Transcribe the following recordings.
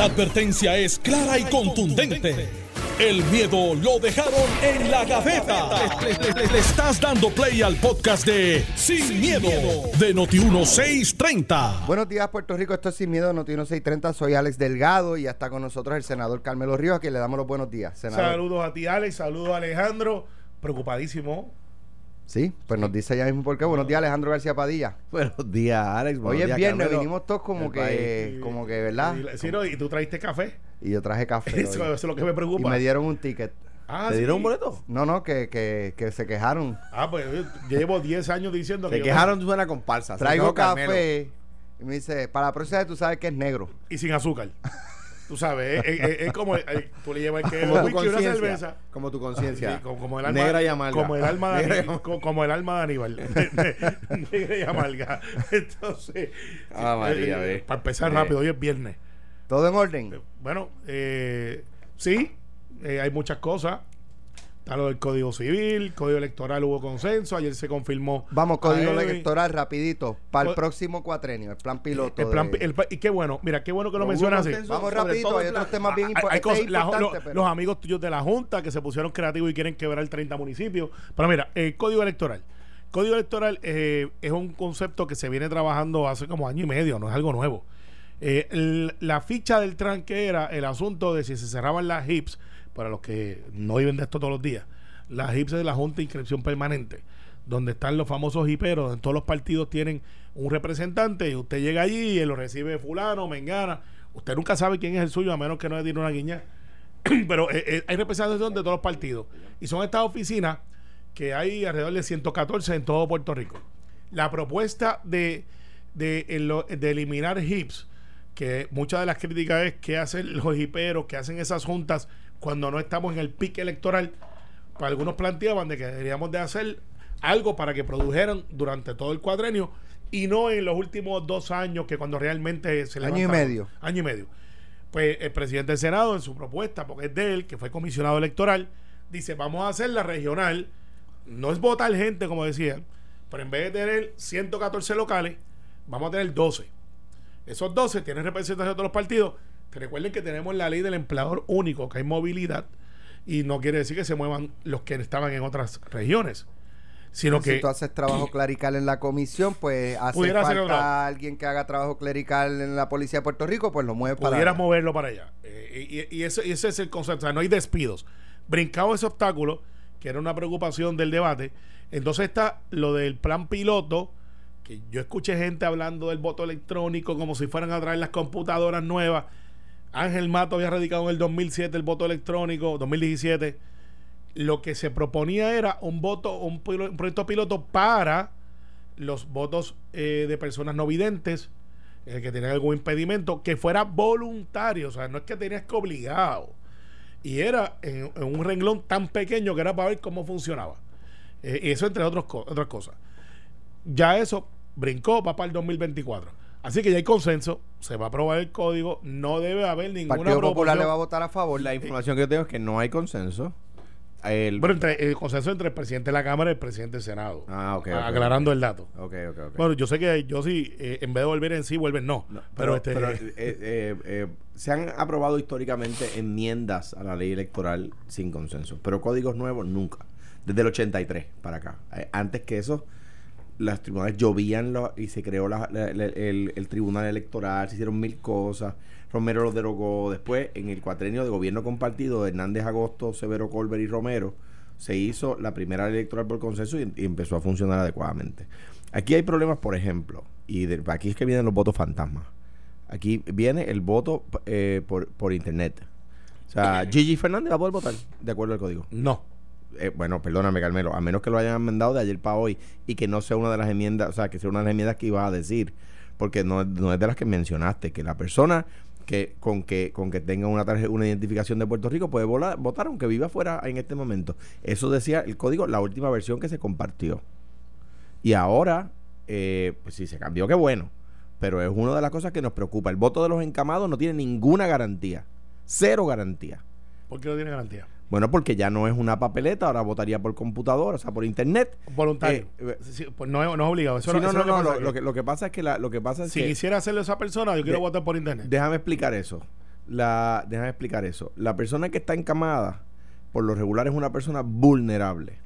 La advertencia es clara y contundente. El miedo lo dejaron en la gaveta. Le, le- le- le estás dando play al podcast de Sin, miedo, de Noti1630. Buenos días, Puerto Rico. Esto es Sin Miedo, Noti 630. Soy Alex Delgado y ya está con nosotros el senador Carmelo Ríos, a quien le damos los buenos días. Senador. Saludos a ti, Alex. Saludos a Alejandro. Preocupadísimo. Sí, pues nos dice ya mismo por qué. Buenos días, Alejandro García Padilla. Buenos días, Alex. Hoy es días, viernes, Carmelo. vinimos todos como que, país. como que, ¿verdad? Y, sí, no, y tú traiste café. Y yo traje café. Eso, es lo que me Y preocupa. me dieron un ticket. Ah, ¿Te sí. dieron un boleto? No, no, que, que, que se quejaron. Ah, pues yo llevo 10 años diciendo que. Se quejaron de una comparsa. Traigo Carmelo. café. Y me dice, para la próxima vez tú sabes que es negro. Y sin azúcar. Tú sabes, es, es- es como. eh, tú le llevas que Como tu una conciencia. cerveza. Como tu conciencia. Sí, como, como el alma, Negra y amarga. Como el alma de, Negra y Ani- amarga. co- como el alma de Aníbal. Negra y amarga. Entonces. Ah, María, eh, ve. Para empezar Ve. rápido, hoy es viernes. ¿Todo en orden? Bueno, eh, sí, eh, hay muchas cosas. Está lo del Código Civil, Código Electoral hubo consenso, ayer se confirmó. Vamos, código electoral rapidito. Para el próximo cuatrenio, el plan piloto. El plan, de- el y qué bueno, mira, qué bueno que lo mencionas así. Vamos rapidito, hay otros temas bien Hay- este cosas- es la- importante, lo- pero- Los amigos tuyos de la Junta que se pusieron creativos y quieren quebrar 30 municipios. Pero mira, el Código Electoral. Código Electoral eh, es un concepto que se viene trabajando hace como año y medio, no es algo nuevo. Eh, el- la ficha del tranque era el asunto de si se cerraban las HIPS, para los que no viven de esto todos los días, las HIPS es la Junta de Inscripción Permanente, donde están los famosos hiperos, donde todos los partidos tienen un representante y usted llega allí y lo recibe fulano, mengana. Usted nunca sabe quién es el suyo a menos que no le tire una guiña. Pero eh, eh, hay representación de todos los partidos. Y son estas oficinas que hay alrededor de 114 en todo Puerto Rico. La propuesta de, de, de eliminar HIPS, que muchas de las críticas es que hacen los hiperos, que hacen esas juntas cuando no estamos en el pique electoral. Para algunos planteaban de que deberíamos de hacer algo para que produjeran durante todo el cuadrenio y no en los últimos dos años que cuando realmente se Año y medio. Año y medio. Pues el presidente del Senado, en su propuesta, porque es de él, que fue comisionado electoral, dice, vamos a hacer la regional. No es votar gente, como decían, pero en vez de tener 114 locales, vamos a tener 12. Esos 12 tienen representación de todos los partidos. Recuerden que tenemos la ley del empleador único, que hay movilidad, y no quiere decir que se muevan los que estaban en otras regiones, sino que... si tú haces trabajo clerical en la comisión, pues hace falta alguien que haga trabajo clerical en la policía de Puerto Rico, pues lo mueve para pudieras allá. moverlo para allá. Eh, y, y eso, y ese es el concepto. O sea, no hay despidos. Brincado ese obstáculo, que era una preocupación del debate. Entonces está lo del plan piloto, que yo escuché gente hablando del voto electrónico como si fueran a traer las computadoras nuevas. Ángel Mato había radicado en el 2007 el voto electrónico, 2017. Lo que se proponía era un voto, un, proyecto piloto para los votos eh, de personas no videntes, eh, que tenían algún impedimento, que fuera voluntario, o sea, no es que tenías que obligado. Y era en, un renglón tan pequeño que era para ver cómo funcionaba. Eh, y eso entre otros otras cosas. Ya eso brincó va para el 2024. Así que ya hay consenso, se va a aprobar el código, no debe haber ninguna Partido Popular le va a votar a favor. La información que yo tengo es que no hay consenso. El- Bueno, entre, el consenso entre el presidente de la Cámara y el presidente del Senado. Ah, ok, aclarando el dato. Ok, ok, ok. Bueno, yo sé que yo sí, eh, en vez de volver en sí, vuelven no. No, pero, este, pero, eh, eh, eh, se han aprobado históricamente enmiendas a la ley electoral sin consenso, pero códigos nuevos nunca. Desde el 83 para acá. Eh, antes que eso, las tribunales llovían lo- y se creó la- la- la- el, el tribunal electoral, se hicieron mil cosas. Romero lo derogó. Después, en el cuatrenio de gobierno compartido de Hernández Agosto, Severo Colbert y Romero, se hizo la primera electoral por consenso y, y empezó a funcionar adecuadamente. Aquí hay problemas, por ejemplo, y de- aquí es que vienen los votos fantasmas. Aquí viene el voto eh, por, por internet. O sea, Gigi Fernández va a poder votar de acuerdo al código. no. Eh, bueno, perdóname, Carmelo, a menos que lo hayan enmendado de ayer para hoy y que no sea una de las enmiendas, o sea, que sea una de las enmiendas que ibas a decir, porque no, no es de las que mencionaste, que la persona que con que con que tenga una tarjeta, una identificación de Puerto Rico puede volar- votar aunque viva fuera en este momento. Eso decía el código, la última versión que se compartió. Y ahora, eh, pues si se cambió, qué bueno. Pero es una de las cosas que nos preocupa. El voto de los encamados no tiene ninguna garantía. Cero garantía. ¿Por qué no tiene garantía? Bueno, porque ya no es una papeleta, ahora votaría por computadora, o sea, por internet. Voluntario. Eh, eh, Sí, pues no, es- no es obligado. Eso Sí, no, no, eso no, lo no, que lo, que, lo que pasa es que la, lo que pasa es Si que quisiera hacerlo esa persona, yo quiero De- votar por internet. déjame explicar eso. la, déjame explicar eso. La persona que está encamada, por lo regular, es una persona vulnerable.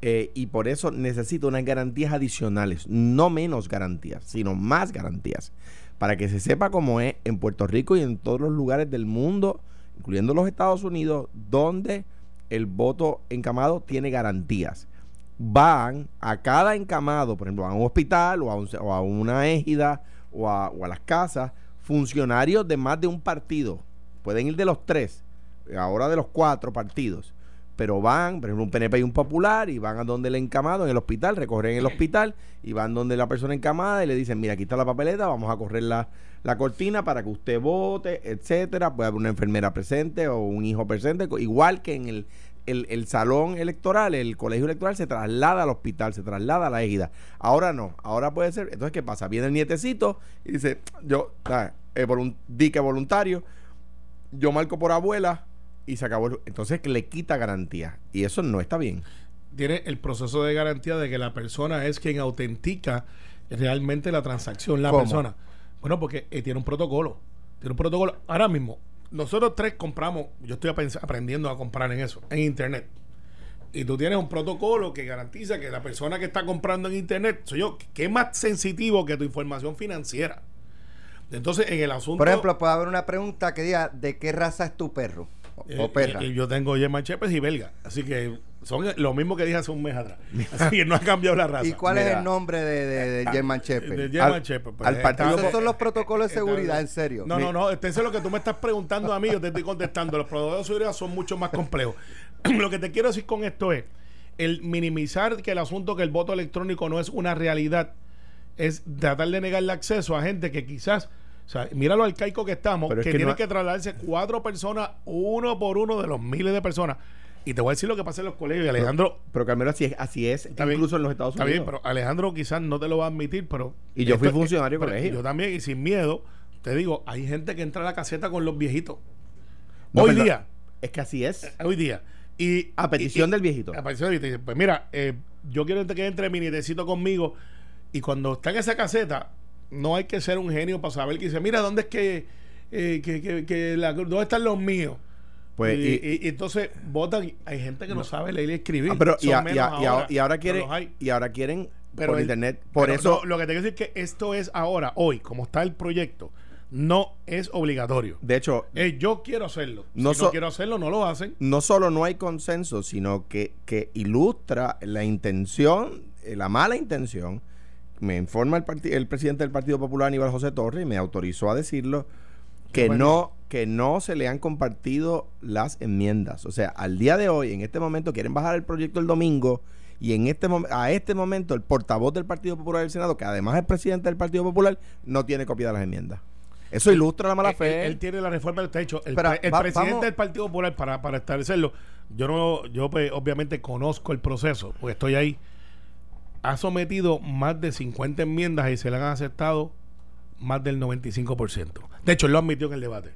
Eh, y por eso necesita unas garantías adicionales, no menos garantías, sino más garantías, para que se sepa cómo es en Puerto Rico y en todos los lugares del mundo, incluyendo los Estados Unidos, donde el voto encamado tiene garantías. Van a cada encamado, por ejemplo, a un hospital o a, una égida o a, o a las casas, funcionarios de más de un partido. Pueden ir de los tres, ahora de los cuatro partidos. Pero van, por ejemplo, un PNP y un popular, y van a donde el encamado, en el hospital, recorren el hospital, y van donde la persona encamada y le dicen, mira, aquí está la papeleta, vamos a correr la, cortina para que usted vote, etcétera. Puede haber una enfermera presente o un hijo presente, igual que en el, el, el salón electoral, el colegio electoral se traslada al hospital, se traslada a la égida. Ahora no, ahora puede ser. Entonces, ¿qué pasa? Viene el nietecito y dice, yo, eh, volun- dique voluntario, yo marco por abuela y se acabó. el- Entonces le quita garantía. Y eso no está bien. Tiene el proceso de garantía de que la persona es quien autentica realmente la transacción, la ¿Cómo? persona. Bueno, porque eh, tiene un protocolo. Tiene un protocolo. Ahora mismo, nosotros tres compramos, yo estoy aprendiendo a comprar en eso, en internet. Y tú tienes un protocolo que garantiza que la persona que está comprando en internet soy yo, que es más sensitivo que tu información financiera. Entonces, en el asunto. Por ejemplo, puede haber una pregunta que diga, ¿de qué raza es tu perro? O, Eh, o perra. eh, yo tengo German Shepherds y belga. Así que son lo mismo que dije hace un mes atrás. Así que no ha cambiado la raza. ¿Y cuál es el nombre de, de, de German De Shepherd? German Al- Shepherd, pues, al eh, partido Esos son los protocolos de seguridad, en serio. No, no, no. Este eso es lo que tú me estás preguntando a mí. Yo te estoy contestando. Los protocolos de seguridad son mucho más complejos. lo que te quiero decir con esto es el minimizar que el asunto que el voto electrónico no es una realidad es tratar de negarle acceso a gente que quizás o sea, mira lo arcaico que estamos, Pero es que, que tienen no- que trasladarse cuatro personas, uno por uno de los miles de personas. Y te voy a decir lo que pasa en los colegios. Y Alejandro, Pero Carmelo, así es, así es Está bien. incluso en los Estados Está Unidos. bien, pero Alejandro quizás no te lo va a admitir, pero... Y yo fui funcionario de pero colegio. Yo también, y sin miedo, te digo, hay gente que entra a la caseta con los viejitos. No, hoy día, Es que así es. hoy día. Y, A petición y- y- del viejito. A petición del viejito. Pues mira, eh, yo quiero que entre mi nietecito conmigo y cuando está en esa caseta, no hay que ser un genio para saber que dice, mira, ¿dónde es que... eh, que, que- que la- ¿Dónde están los míos? Pues, y, y- entonces votan. Hay gente que no, sabe leer y escribir. Ah, pero y, a- a- ahora, y ahora quieren y ahora quieren Pero por el- internet por pero eso no, lo que te quiero decir es que esto es ahora, hoy, como está el proyecto, no es obligatorio. de hecho Eh, yo quiero hacerlo. No si no quiero hacerlo, no lo hacen. no solo no hay consenso sino que, que ilustra la intención eh, la mala intención me informa el, el presidente del Partido Popular Aníbal José Torres y me autorizó a decirlo que bueno. no que no se le han compartido las enmiendas o sea al día de hoy en este momento quieren bajar el proyecto el domingo y en este a este momento el portavoz del Partido Popular del Senado que además es presidente del Partido Popular no tiene copia de las enmiendas eso ilustra la mala Él, fe él- él tiene la reforma del techo. El, Pero, el va- presidente vamos- del Partido Popular, para, para establecerlo, yo no, yo pues, obviamente conozco el proceso, porque estoy ahí. Ha sometido más de 50 enmiendas y se le han aceptado más del 95%. De hecho, él lo admitió en el debate.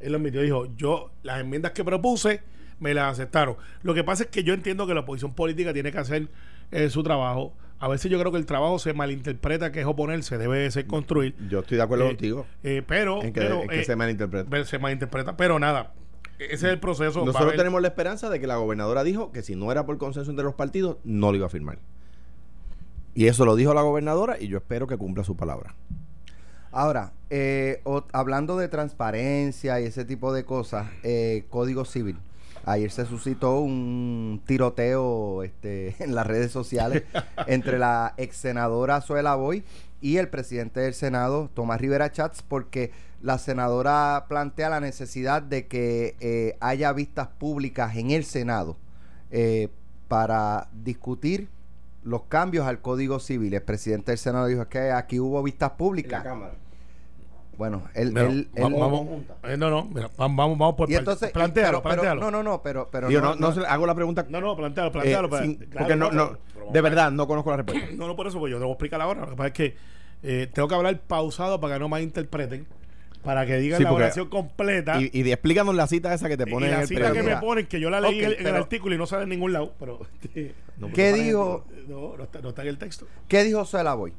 Él lo admitió, dijo, yo las enmiendas que propuse me las aceptaron. Lo que pasa es que yo entiendo que la oposición política tiene que hacer eh, su trabajo. A veces yo creo que el trabajo se malinterpreta, que es oponerse, debe ser construir. yo estoy de acuerdo Eh, contigo eh, pero, en que, pero, en que se malinterpreta se malinterpreta. Pero nada, ese es el proceso. Nosotros haber- tenemos la esperanza de que la gobernadora dijo que si no era por consenso entre los partidos, no lo iba a firmar. Y eso lo dijo la gobernadora y yo espero que cumpla su palabra. Ahora, eh, o- hablando de transparencia y ese tipo de cosas, eh, Código Civil. Ayer se suscitó un tiroteo este, en las redes sociales entre la ex senadora Zoela Boy y el presidente del Senado, Tomás Rivera Chats, porque la senadora plantea la necesidad de que eh, haya vistas públicas en el Senado eh, para discutir los cambios al Código Civil. El presidente del Senado dijo que aquí hubo vistas públicas. Cámara. Bueno, él, Mira, él- él- vamos, eh, no, no, mira, vamos, vamos, vamos por y partes. entonces plantéalo, pero- pero- plantéalo. no, no, no, pero, pero Digo, no, no, no no- se- hago la pregunta No, no, plantéalo, eh, plantéalo. pues, sin- claro, porque no, no, pero- pero de verdad no conozco la respuesta. No, no, por eso, pues yo te voy a explicar ahora. Lo que pasa es que eh, tengo que hablar pausado para que no malinterpreten, para que digan Sí, la oración completa. Y, y explícanos la cita esa que te Y pone en la el cita que me ponen, que yo la leí en, el, en el pero- artículo y no sale en ningún lado, pero ¿Qué está en- dijo, no, no está, no está en el texto. ¿Qué dijo Zoela Boy?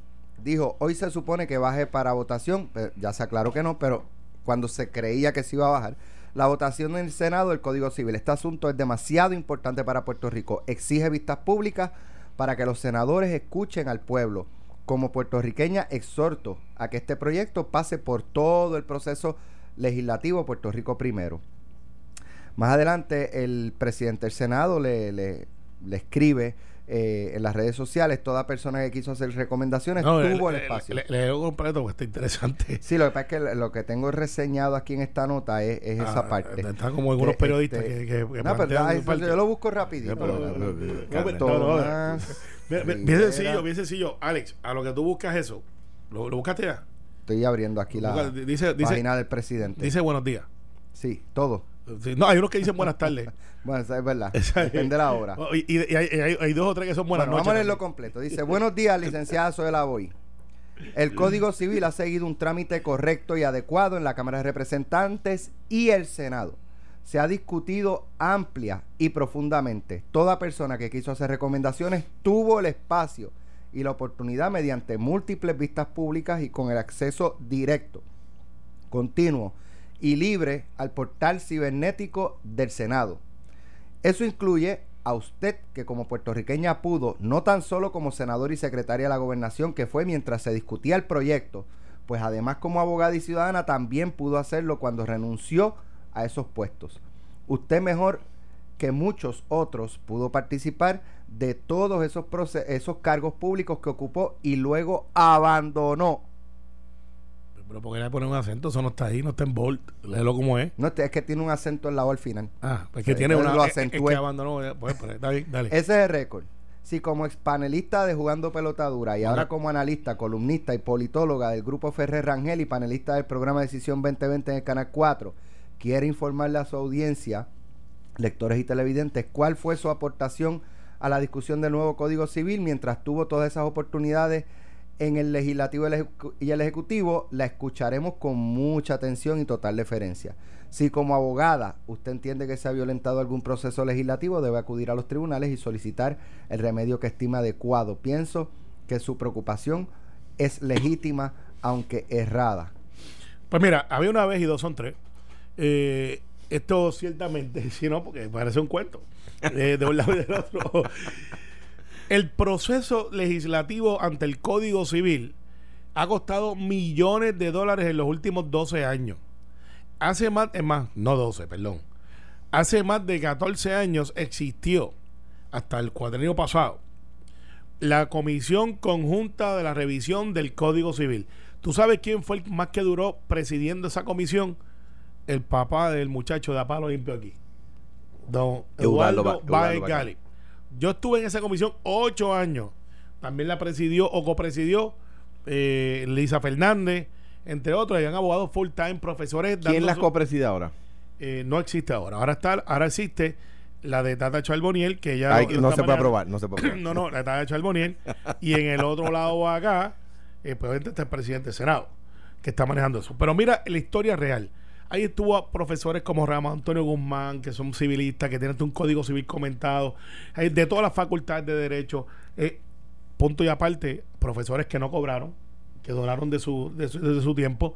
Dijo, hoy se supone que baje para votación, pero ya se aclaró que no, pero cuando se creía que se iba a bajar. La votación en el Senado del Código Civil. Este asunto es demasiado importante para Puerto Rico. Exige vistas públicas para que los senadores escuchen al pueblo. Como puertorriqueña exhorto a que este proyecto pase por todo el proceso legislativo Puerto Rico primero. Más adelante el presidente del Senado le, le, le escribe eh, en las redes sociales, toda persona que quiso hacer recomendaciones No, tuvo le- el espacio. Le, le- le completo porque está interesante. sí, lo que pasa es que lo que tengo reseñado aquí en esta nota es, es esa Ah, parte. Está como algunos Que, periodistas este, que, que, que no, pero ah, yo lo busco rapidito. Bien, sencillo, bien sencillo. Alex, a lo que tú buscas eso, ¿lo, lo buscaste ya? Estoy abriendo aquí la Busca- dice, dice, página del presidente. dice buenos días. sí, todo. No, hay unos que dicen buenas tardes. Bueno, eso es verdad. Depende de la hora. Oh, Y, y- y hay, hay- hay dos o tres que son buenas bueno, noches. vamos a leerlo completo. Dice, buenos días, licenciada Zoela Boy. El Código Civil ha seguido un trámite correcto y adecuado en la Cámara de Representantes y el Senado. Se ha discutido amplia y profundamente. Toda persona que quiso hacer recomendaciones tuvo el espacio y la oportunidad mediante múltiples vistas públicas y con el acceso directo, continuo y libre al portal cibernético del Senado. Eso incluye a usted que como puertorriqueña pudo, no tan solo como senador y secretaria de la gobernación que fue mientras se discutía el proyecto, pues además como abogada y ciudadana también pudo hacerlo cuando renunció a esos puestos. Usted mejor que muchos otros pudo participar de todos esos, esos cargos públicos que ocupó y luego abandonó. Pero ¿por qué le ponen un acento? Eso no está ahí, no está en bold. Léelo como es. No, es que tiene un acento en la O al final. Ah, pues que Sí, tiene una. lo es- es que abandonó. eh, Pues, pues, bien, dale. Ese es el récord. Si como expanelista de Jugando Pelotadura y ahora como analista, columnista y politóloga del Grupo Ferrer Rangel y panelista del programa Decisión 2020 en el Canal 4, quiere informarle a su audiencia, lectores y televidentes, cuál fue su aportación a la discusión del nuevo Código Civil mientras tuvo todas esas oportunidades en el legislativo y el ejecutivo, la escucharemos con mucha atención y total deferencia. Si como abogada usted entiende que se ha violentado algún proceso legislativo, debe acudir a los tribunales y solicitar el remedio que estima adecuado. Pienso que su preocupación es legítima, aunque errada. Pues mira, había una vez y dos son tres. Eh, esto ciertamente, si no, porque parece un cuento. eh, de un lado y del otro. El proceso legislativo ante el Código Civil ha costado millones de dólares en los últimos 12 años. Hace más, es más, no 12, perdón. Hace más de 14 años existió, hasta el cuadrenio pasado, la Comisión Conjunta de la Revisión del Código Civil. ¿Tú sabes quién fue el más que duró presidiendo esa comisión? El papá del muchacho de Apalo Limpio aquí. Don Eduardo Eduardo Ba- Eduardo Baez. Gali. Yo estuve en esa comisión ocho años. También la presidió o copresidió eh, Lisa Fernández, entre otros. Habían abogados full time, profesores. ¿Quién las copreside ahora? eh, no existe ahora. Ahora está, ahora existe la de Tata Charboniel, que ya Ay, no se puede aprobar, no se puede aprobar. no, no, la de Tata Charboniel. y en el otro lado acá, eh, pues está el presidente del Senado, que está manejando eso. Pero mira la historia real. Ahí estuvo profesores como Ramón Antonio Guzmán, que son civilistas, que tienen un código civil comentado, de todas las facultades de Derecho. eh, punto y aparte, profesores que no cobraron, que donaron de su, de su, tiempo.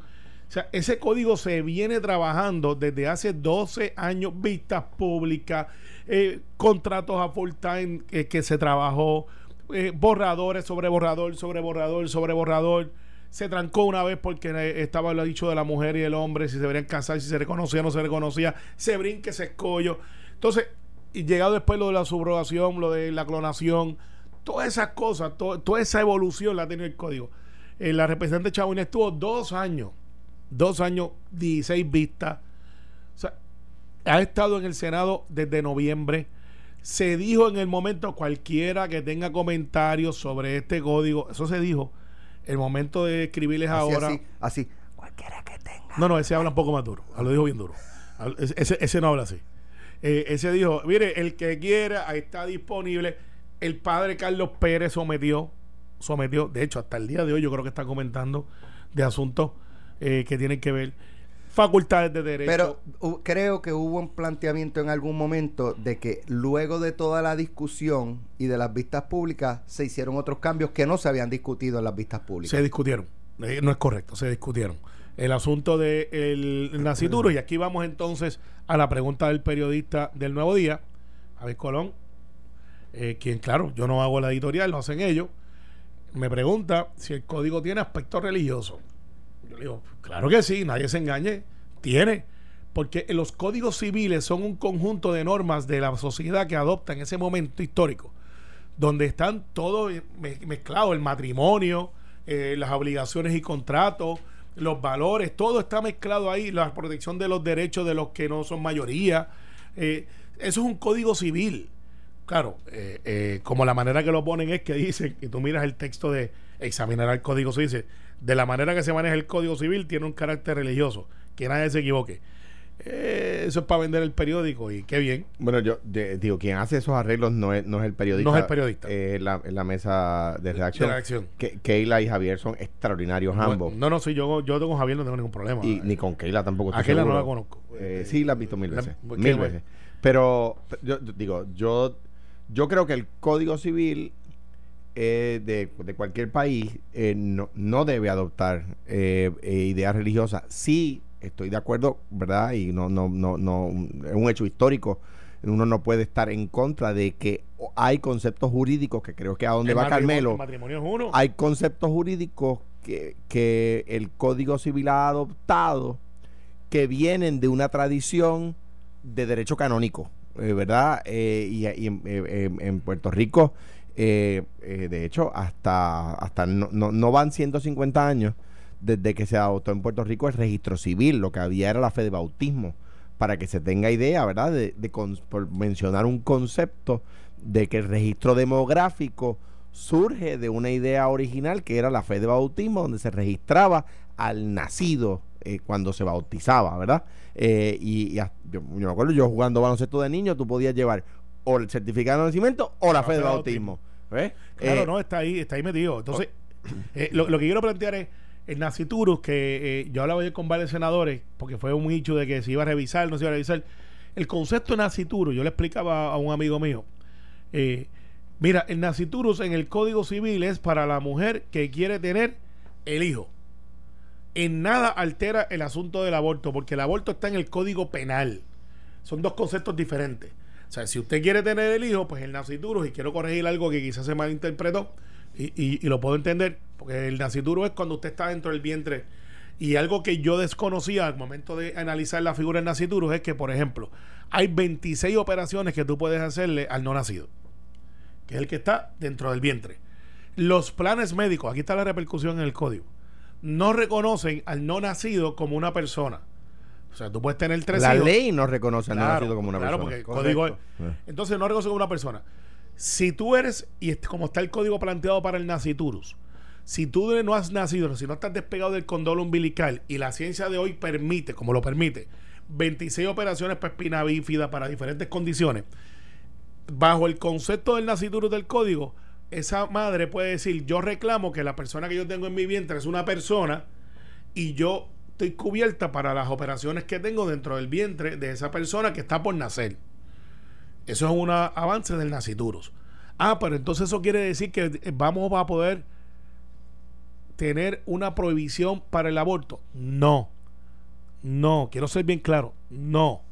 O sea, ese código se viene trabajando desde hace 12 años, vistas públicas, eh, contratos a full time que se trabajó, eh, borradores sobre borrador, sobre borrador, sobre borrador. Se trancó una vez porque eh, estaba lo dicho de la mujer y el hombre, si se deberían casar, si se reconocía o no se reconocía, se brinque ese escollo. Entonces, y llegado después lo de la subrogación, lo de la clonación, todas esas cosas, to- toda esa evolución la ha tenido el código. Eh, la representante Chabón estuvo dos años, dos años, 16 vistas. Ha estado en el Senado desde noviembre. Se dijo en el momento cualquiera que tenga comentarios sobre este código, eso se dijo. El momento de escribirles Así, ahora. así, así. Cualquiera que tenga. No, no, ese habla un poco más duro. Lo dijo bien duro. Ese, ese- no habla así. Eh, ese dijo, mire, el que quiera, ahí está disponible. El padre Carlos Pérez sometió, sometió, de hecho, hasta el día de hoy yo creo que está comentando de asuntos eh, que tienen que ver facultades de derecho. Pero hu- creo que hubo un planteamiento en algún momento de que luego de toda la discusión y de las vistas públicas se hicieron otros cambios que no se habían discutido en las vistas públicas. se discutieron. Eh, no es correcto, se discutieron. el asunto del el nacituro. Y aquí vamos entonces a la pregunta del periodista del Nuevo Día, Javier Colón, eh, quien, claro, yo no hago la editorial, lo hacen ellos. Me pregunta si el código tiene aspecto religioso. Le digo, claro que sí, nadie se engañe, tiene. Porque los códigos civiles son un conjunto de normas de la sociedad que adopta en ese momento histórico, donde están todo mezclado, el matrimonio, eh, las obligaciones y contratos, los valores, todo está mezclado ahí, la protección de los derechos de los que no son mayoría. Eh, eso es un código civil. Claro, eh, como la manera que lo ponen es que dicen, y tú miras el texto de examinar el código civil, dice, de la manera que se maneja el código civil tiene un carácter religioso, que nadie se equivoque. Eh, eso es para vender el periódico y qué bien. Bueno, yo digo, quien hace esos arreglos no es, no es el periodista. No es el periodista. Es la, la, mesa de redacción. De Que, Keila y Javier son extraordinarios ambos. No, no, sí, yo, yo con Javier no tengo ningún problema. Y ni con Keila tampoco. A Keila no la conozco. Eh, sí, la he visto mil veces. mil veces. Pero, yo, digo, yo, yo creo que el Código Civil eh, de, de, cualquier país eh, no, no, debe adoptar eh, ideas religiosas. Sí estoy de acuerdo, ¿verdad? Y no, no, no, no, es un hecho histórico. Uno no puede estar en contra de que hay conceptos jurídicos, que creo que a donde va Carmelo, hay conceptos jurídicos que, que el Código Civil ha adoptado que vienen de una tradición de derecho canónico, ¿verdad? Eh, y, eh, en, Puerto Rico, de hecho, hasta, hasta no, no, no van 150 años desde que se adoptó en Puerto Rico el registro civil, lo que había era la fe de bautismo, para que se tenga idea, ¿verdad? De, por mencionar un concepto de que el registro demográfico surge de una idea original que era la fe de bautismo, donde se registraba al nacido eh, cuando se bautizaba, ¿verdad? Eh, y, yo, me acuerdo, yo jugando baloncesto de niño, tú podías llevar o el certificado de nacimiento o la, fe, de bautismo. Claro, eh, no, está ahí, está ahí metido. Entonces, lo, lo que quiero plantear es el Naciturus, que eh, yo hablaba ayer con varios senadores, porque fue un hecho de que se iba a revisar, no se iba a revisar. El concepto de Naciturus, yo le explicaba a un amigo mío, eh, mira, el Naciturus en el Código Civil es para la mujer que quiere tener el hijo. En nada altera el asunto del aborto, porque el aborto está en el Código Penal. Son dos conceptos diferentes. O sea, si usted quiere tener el hijo, pues el Naciturus, y quiero corregir algo que quizás se malinterpretó, y, y, lo puedo entender, porque el nacituro es cuando usted está dentro del vientre. Y algo que yo desconocía al momento de analizar la figura del nacituro es que, por ejemplo, hay 26 operaciones que tú puedes hacerle al no nacido, que es el que está dentro del vientre. Los planes médicos, aquí está la repercusión en el código, no reconocen al no nacido como una persona. O sea, tú puedes tener tres La ley no reconoce al no nacido como una persona. Claro, porque el código es, Entonces no reconoce como una persona. Si tú eres, y como está el código planteado para el naciturus, si tú no has nacido, si no estás despegado del condón umbilical y la ciencia de hoy permite, como lo permite, 26 operaciones para espina bífida para diferentes condiciones, bajo el concepto del naciturus del código, esa madre puede decir, yo reclamo que la persona que yo tengo en mi vientre es una persona y yo estoy cubierta para las operaciones que tengo dentro del vientre de esa persona que está por nacer. Eso es un avance del naciturus. Ah, pero entonces eso quiere decir que vamos a poder tener una prohibición para el aborto. No. No, quiero ser bien claro. No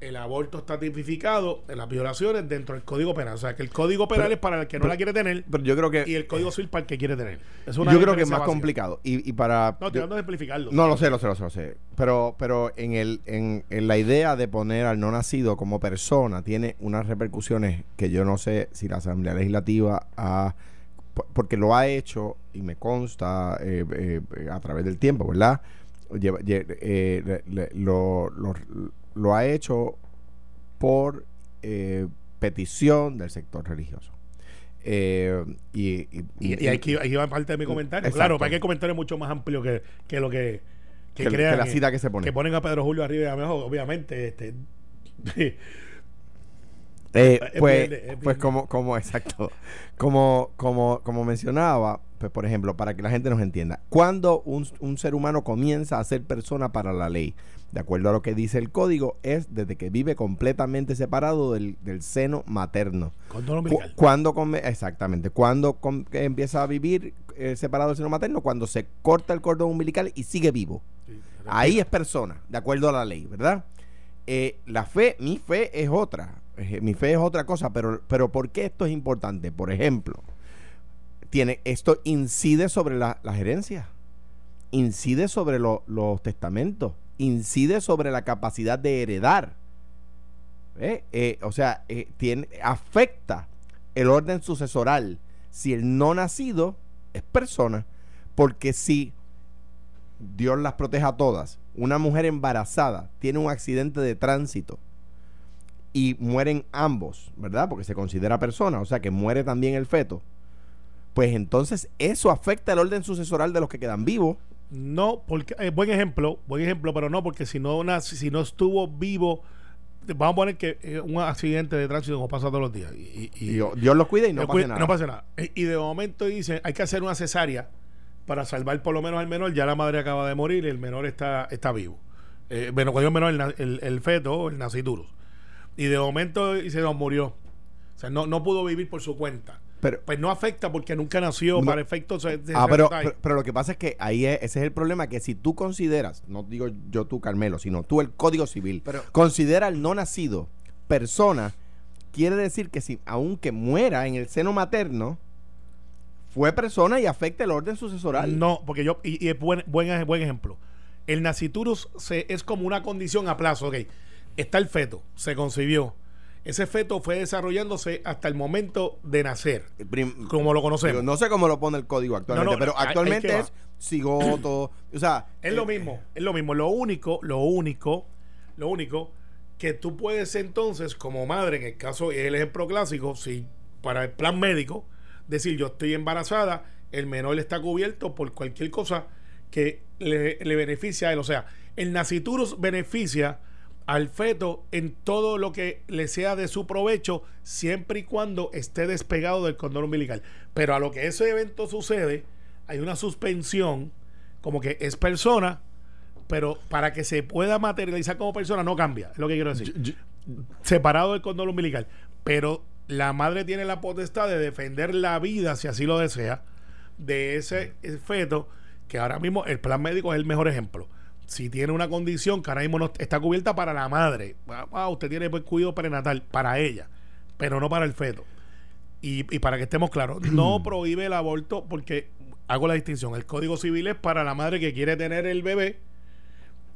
el aborto está tipificado en las violaciones dentro del Código Penal. O sea, que el Código Penal es para el que no la quiere tener. Pero yo creo que. Y el Código Civil para el que quiere tener. yo creo que es más complicado. Y, y para. No, estoy de simplificarlo. No, lo sé, lo sé, lo sé, Pero, pero en, el, en, en la idea de poner al no nacido como persona tiene unas repercusiones que yo no sé si la Asamblea Legislativa ha. Porque lo ha hecho, y me consta eh, eh, a través del tiempo, ¿verdad? Eh, lo, lo lo ha hecho por eh, petición del sector religioso. Eh, y, y, aquí, va parte de mi comentario. Claro, para que el comentario es mucho más amplio que, lo que, que, que la cita que, se pone. Que ponen a Pedro Julio arriba y abajo, obviamente. Este, eh, pues, pues como, como, exacto, como, como, como mencionaba, pues, por ejemplo, para que la gente nos entienda, cuando un, un ser humano comienza a ser persona para la ley, de acuerdo a lo que dice el código, es desde que vive completamente separado del, del seno materno. Cordón Cu- umbilical. Cuando come- exactamente, cuando com- empieza a vivir eh, separado del seno materno, cuando se corta el cordón umbilical y sigue vivo. Sí, Ahí es persona, de acuerdo a la ley, ¿verdad? Eh, la fe, mi fe es otra. Eh, Mi fe es otra cosa, pero, pero ¿por qué esto es importante? Por ejemplo, tiene, esto incide sobre la- las herencias, incide sobre lo- los testamentos, incide sobre la capacidad de heredar. Eh, o sea, eh, tiene, afecta el orden sucesoral si el no nacido es persona, porque si Dios las proteja a todas, una mujer embarazada tiene un accidente de tránsito y mueren ambos, ¿verdad? Porque se considera persona, o sea que muere también el feto. Pues entonces eso afecta el orden sucesoral de los que quedan vivos. No, porque eh, buen ejemplo, buen ejemplo, pero no, porque si no nace- si no estuvo vivo, vamos a poner que eh, un accidente de tránsito como pasa todos los días. Y, y- Y Dios, Dios los cuida y no pasa nada. no pasa nada. Eh, Y de momento dicen, hay que hacer una cesárea para salvar por lo menos al menor. Ya la madre acaba de morir y el menor está, está vivo. Eh, bueno, cuando digo menor, el, el, el feto, el naciturus. Y de momento y se nos murió. O sea, no, no pudo vivir por su cuenta. Pero, Pues no afecta porque nunca nació No. para efectos de, de ah, pero, pero, pero lo que pasa es que ahí es- ese es el problema, que si tú consideras, no digo yo tú Carmelo, sino tú el Código Civil, Pero- considera al no nacido persona, quiere decir que si aunque muera en el seno materno, fue persona y afecta el orden sucesoral. No, porque yo, y, y es buen, buen, buen ejemplo. El naciturus se, es como una condición a plazo. Ok, está el feto, se concibió. Ese feto fue desarrollándose hasta el momento de nacer, Prim- como lo conocemos. no sé cómo lo pone el código actualmente, No, no, pero ahí actualmente es cigoto, o sea, Es lo eh, mismo, es lo mismo. Lo único, lo único, lo único que tú puedes entonces, como madre, en el caso, es el ejemplo clásico, si para el plan médico, decir yo estoy embarazada, el menor está cubierto por cualquier cosa que le, le beneficie a él. O sea, el naciturus beneficia al feto en todo lo que le sea de su provecho, siempre y cuando esté despegado del cordón umbilical. Pero a lo que ese evento sucede, hay una suspensión, como que es persona, pero para que se pueda materializar como persona no cambia, es lo que quiero decir. Separado del cordón umbilical. Pero la madre tiene la potestad de defender la vida, si así lo desea, de ese feto, que ahora mismo el plan médico es el mejor ejemplo. Si tiene una condición que ahora mismo no está cubierta para la madre, ah, usted tiene pues, cuidado prenatal para ella, pero no para el feto. Y, y para que estemos claros, no prohíbe el aborto porque hago la distinción. El código civil es para la madre que quiere tener el bebé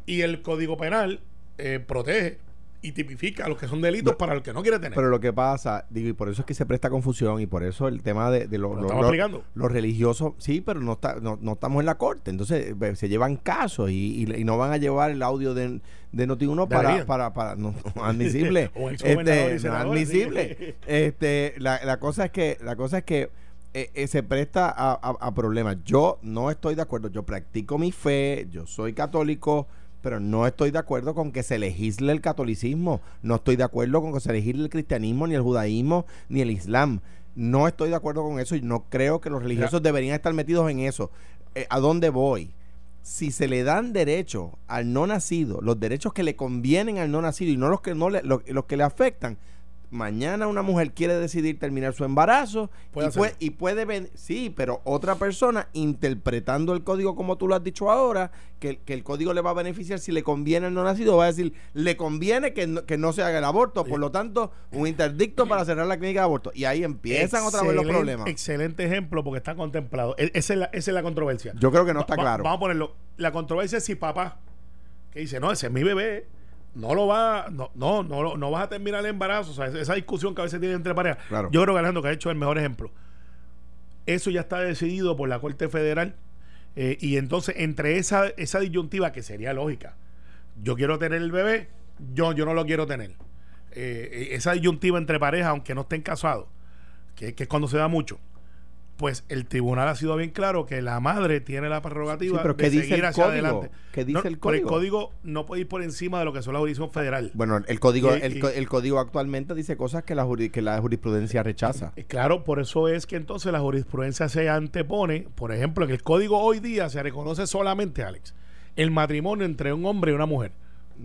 y el código penal eh, protege y tipifica los que son delitos para el que no quiere tener. Pero lo que pasa, digo, y por eso es que se presta confusión y por eso el tema de, de lo- Lo lo- estamos lo- explicando. los religiosos, sí, pero no, está, no, no estamos en la corte. Entonces se llevan casos y, y- y no van a llevar el audio de, de Noti1 para, para, para, no, no, admisible. Este, no senador, admisible. sí. Este, la, la cosa es que, la cosa es que eh, eh, se presta a, a- a problemas. Yo no estoy de acuerdo. Yo practico mi fe, yo soy católico, pero no estoy de acuerdo con que se legisle el catolicismo. No estoy de acuerdo con que se legisle el cristianismo, ni el judaísmo, ni el islam. No estoy de acuerdo con eso y no creo que los religiosos deberían estar metidos en eso. Eh, ¿A dónde voy? Si se le dan derechos al no nacido, los derechos que le convienen al no nacido y no los que no le, lo- los que le afectan, mañana una mujer quiere decidir terminar su embarazo Puede y, puede, y puede ven- sí, pero otra persona interpretando el código como tú lo has dicho ahora, que, el- que el código le va a beneficiar si le conviene al no nacido, va a decir, le conviene que no, que no se haga el aborto, por lo tanto, un interdicto para cerrar la clínica de aborto. Y ahí empiezan otra vez los problemas. Excelente ejemplo porque está contemplado. E- Esa es la, esa es la controversia. Yo creo que no está va- claro. Vamos a ponerlo. La controversia es si papá, que dice, no, ese es mi bebé, no lo va, no, no, no, no vas a terminar el embarazo. O sea, esa- discusión que a veces tienen entre parejas. Claro. Yo creo que Alejandro que ha hecho el mejor ejemplo. Eso ya está decidido por la Corte Federal. eh, y entonces, entre esa, esa disyuntiva que sería lógica, yo quiero tener el bebé, yo, yo no lo quiero tener. Eh, esa disyuntiva entre parejas, aunque no estén casados, que, que es cuando se da mucho, pues el tribunal ha sido bien claro que la madre tiene la prerrogativa Sí, pero de ¿qué dice seguir el hacia código? adelante. ¿Qué dice No, el pero código? código no puede ir por encima de lo que son la jurisdicción federal. Bueno, el código, Y- el, y- el código actualmente dice cosas que la, juri- que la jurisprudencia rechaza. Eh, Claro, por eso es que entonces la jurisprudencia se antepone, por ejemplo, en el código hoy día se reconoce solamente, Alex, el matrimonio entre un hombre y una mujer.